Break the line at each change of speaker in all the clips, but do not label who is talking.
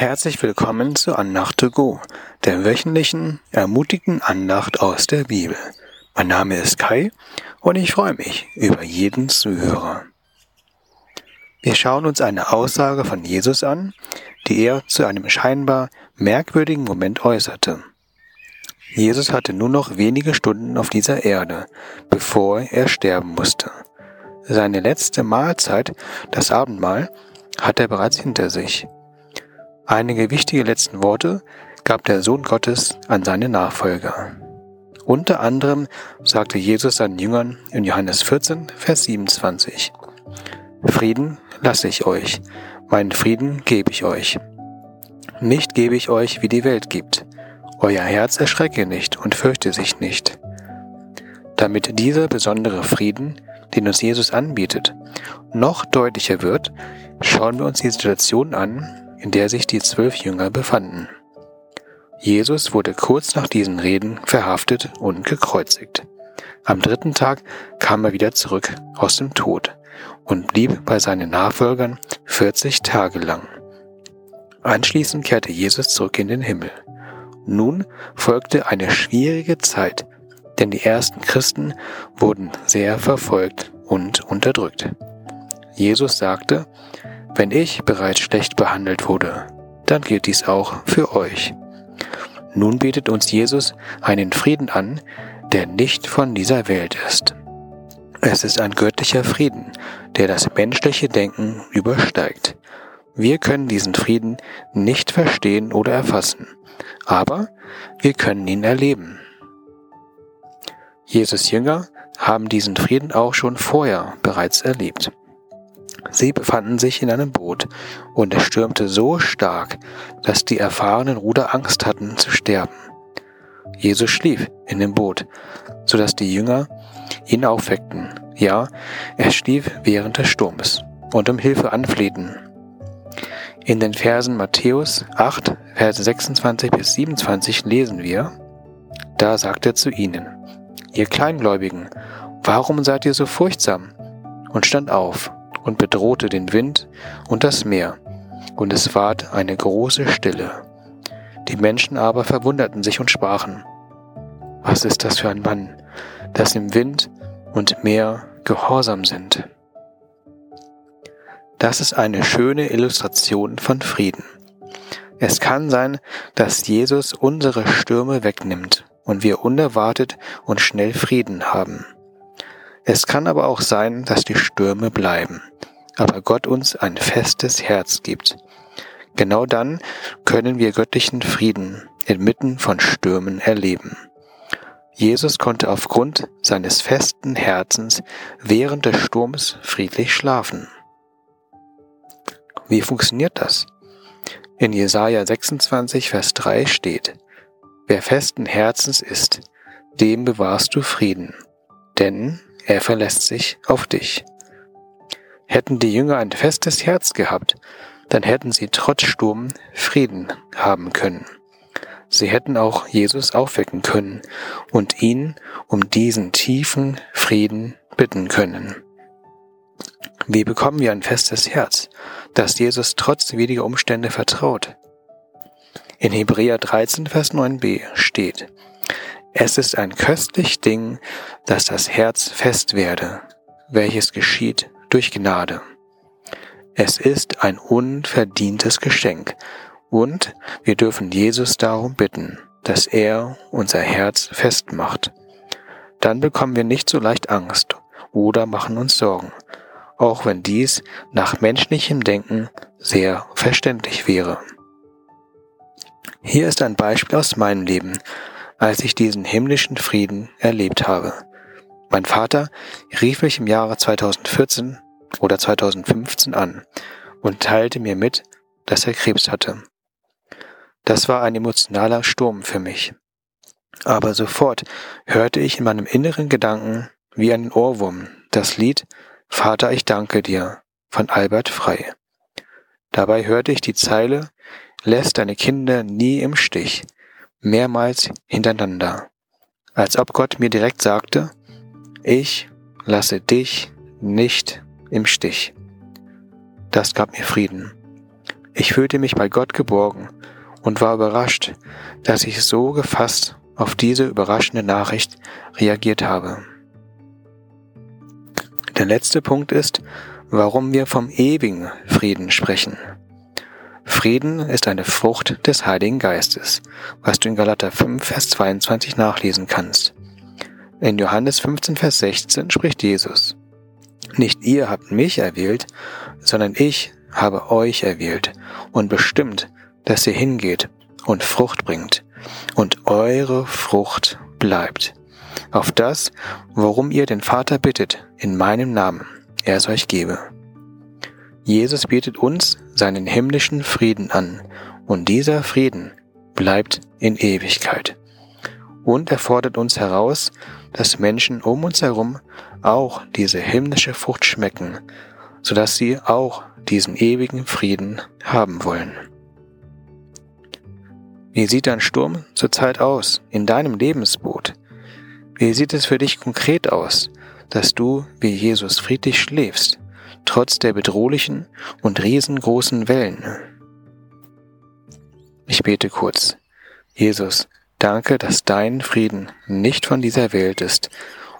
Herzlich willkommen zu Andacht to Go, der wöchentlichen, ermutigten Andacht aus der Bibel. Mein Name ist Kai und ich freue mich über jeden Zuhörer. Wir schauen uns eine Aussage von Jesus an, die er zu einem scheinbar merkwürdigen Moment äußerte. Jesus hatte nur noch wenige Stunden auf dieser Erde, bevor er sterben musste. Seine letzte Mahlzeit, das Abendmahl, hat er bereits hinter sich. Einige wichtige letzten Worte gab der Sohn Gottes an seine Nachfolger. Unter anderem sagte Jesus seinen Jüngern in Johannes 14, Vers 27, Frieden lasse ich euch, meinen Frieden gebe ich euch. Nicht gebe ich euch, wie die Welt gibt. Euer Herz erschrecke nicht und fürchte sich nicht. Damit dieser besondere Frieden, den uns Jesus anbietet, noch deutlicher wird, schauen wir uns die Situation an, in der sich die zwölf Jünger befanden. Jesus wurde kurz nach diesen Reden verhaftet und gekreuzigt. Am dritten Tag kam er wieder zurück aus dem Tod und blieb bei seinen Nachfolgern 40 Tage lang. Anschließend kehrte Jesus zurück in den Himmel. Nun folgte eine schwierige Zeit, denn die ersten Christen wurden sehr verfolgt und unterdrückt. Jesus sagte, wenn ich bereits schlecht behandelt wurde, dann gilt dies auch für euch. Nun bietet uns Jesus einen Frieden an, der nicht von dieser Welt ist. Es ist ein göttlicher Frieden, der das menschliche Denken übersteigt. Wir können diesen Frieden nicht verstehen oder erfassen, aber wir können ihn erleben. Jesus Jünger haben diesen Frieden auch schon vorher bereits erlebt. Sie befanden sich in einem Boot, und es stürmte so stark, dass die erfahrenen Ruder Angst hatten zu sterben. Jesus schlief in dem Boot, so dass die Jünger ihn aufweckten. Ja, er schlief während des Sturmes und um Hilfe anflehten. In den Versen Matthäus 8, Verse 26 bis 27 lesen wir, da sagt er zu ihnen, ihr Kleingläubigen, warum seid ihr so furchtsam? Und stand auf und bedrohte den Wind und das Meer, und es ward eine große Stille. Die Menschen aber verwunderten sich und sprachen, was ist das für ein Mann, dass im Wind und Meer gehorsam sind? Das ist eine schöne Illustration von Frieden. Es kann sein, dass Jesus unsere Stürme wegnimmt und wir unerwartet und schnell Frieden haben. Es kann aber auch sein, dass die Stürme bleiben, aber Gott uns ein festes Herz gibt. Genau dann können wir göttlichen Frieden inmitten von Stürmen erleben. Jesus konnte aufgrund seines festen Herzens während des Sturms friedlich schlafen. Wie funktioniert das? In Jesaja 26, Vers 3 steht, Wer festen Herzens ist, dem bewahrst du Frieden, denn er verlässt sich auf dich. Hätten die Jünger ein festes Herz gehabt, dann hätten sie trotz Sturm Frieden haben können. Sie hätten auch Jesus aufwecken können und ihn um diesen tiefen Frieden bitten können. Wie bekommen wir ein festes Herz, das Jesus trotz widriger Umstände vertraut? In Hebräer 13, Vers 9b steht, es ist ein köstlich Ding, dass das Herz fest werde, welches geschieht durch Gnade. Es ist ein unverdientes Geschenk, und wir dürfen Jesus darum bitten, dass er unser Herz festmacht. Dann bekommen wir nicht so leicht Angst oder machen uns Sorgen, auch wenn dies nach menschlichem Denken sehr verständlich wäre. Hier ist ein Beispiel aus meinem Leben, als ich diesen himmlischen Frieden erlebt habe. Mein Vater rief mich im Jahre 2014 oder 2015 an und teilte mir mit, dass er Krebs hatte. Das war ein emotionaler Sturm für mich. Aber sofort hörte ich in meinem inneren Gedanken wie einen Ohrwurm das Lied Vater, ich danke dir von Albert Frei. Dabei hörte ich die Zeile Lässt deine Kinder nie im Stich, mehrmals hintereinander, als ob Gott mir direkt sagte, ich lasse dich nicht im Stich. Das gab mir Frieden. Ich fühlte mich bei Gott geborgen und war überrascht, dass ich so gefasst auf diese überraschende Nachricht reagiert habe. Der letzte Punkt ist, warum wir vom ewigen Frieden sprechen. Frieden ist eine Frucht des Heiligen Geistes, was du in Galater 5, Vers 22 nachlesen kannst. In Johannes 15, Vers 16 spricht Jesus, Nicht ihr habt mich erwählt, sondern ich habe euch erwählt und bestimmt, dass ihr hingeht und Frucht bringt und eure Frucht bleibt. Auf das, worum ihr den Vater bittet, in meinem Namen, er es euch gebe. Jesus bietet uns seinen himmlischen Frieden an, und dieser Frieden bleibt in Ewigkeit. Und er fordert uns heraus, dass Menschen um uns herum auch diese himmlische Frucht schmecken, so dass sie auch diesen ewigen Frieden haben wollen. Wie sieht ein Sturm zurzeit aus in deinem Lebensboot? Wie sieht es für dich konkret aus, dass du wie Jesus friedlich schläfst, trotz der bedrohlichen und riesengroßen Wellen? Ich bete kurz. Jesus, danke, dass dein Frieden nicht von dieser Welt ist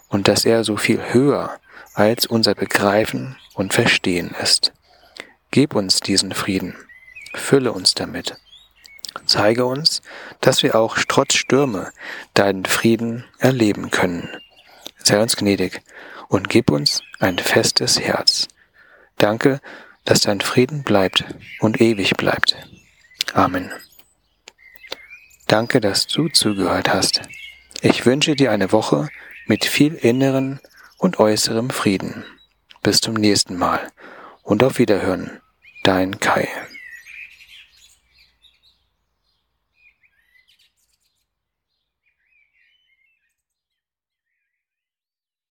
und dass er so viel höher als unser Begreifen und Verstehen ist. Gib uns diesen Frieden, fülle uns damit. Zeige uns, dass wir auch trotz Stürme deinen Frieden erleben können. Sei uns gnädig und gib uns ein festes Herz. Danke, dass dein Frieden bleibt und ewig bleibt. Amen. Danke, dass du zugehört hast. Ich wünsche dir eine Woche mit viel inneren und äußerem Frieden. Bis zum nächsten Mal und auf Wiederhören. Dein Kai.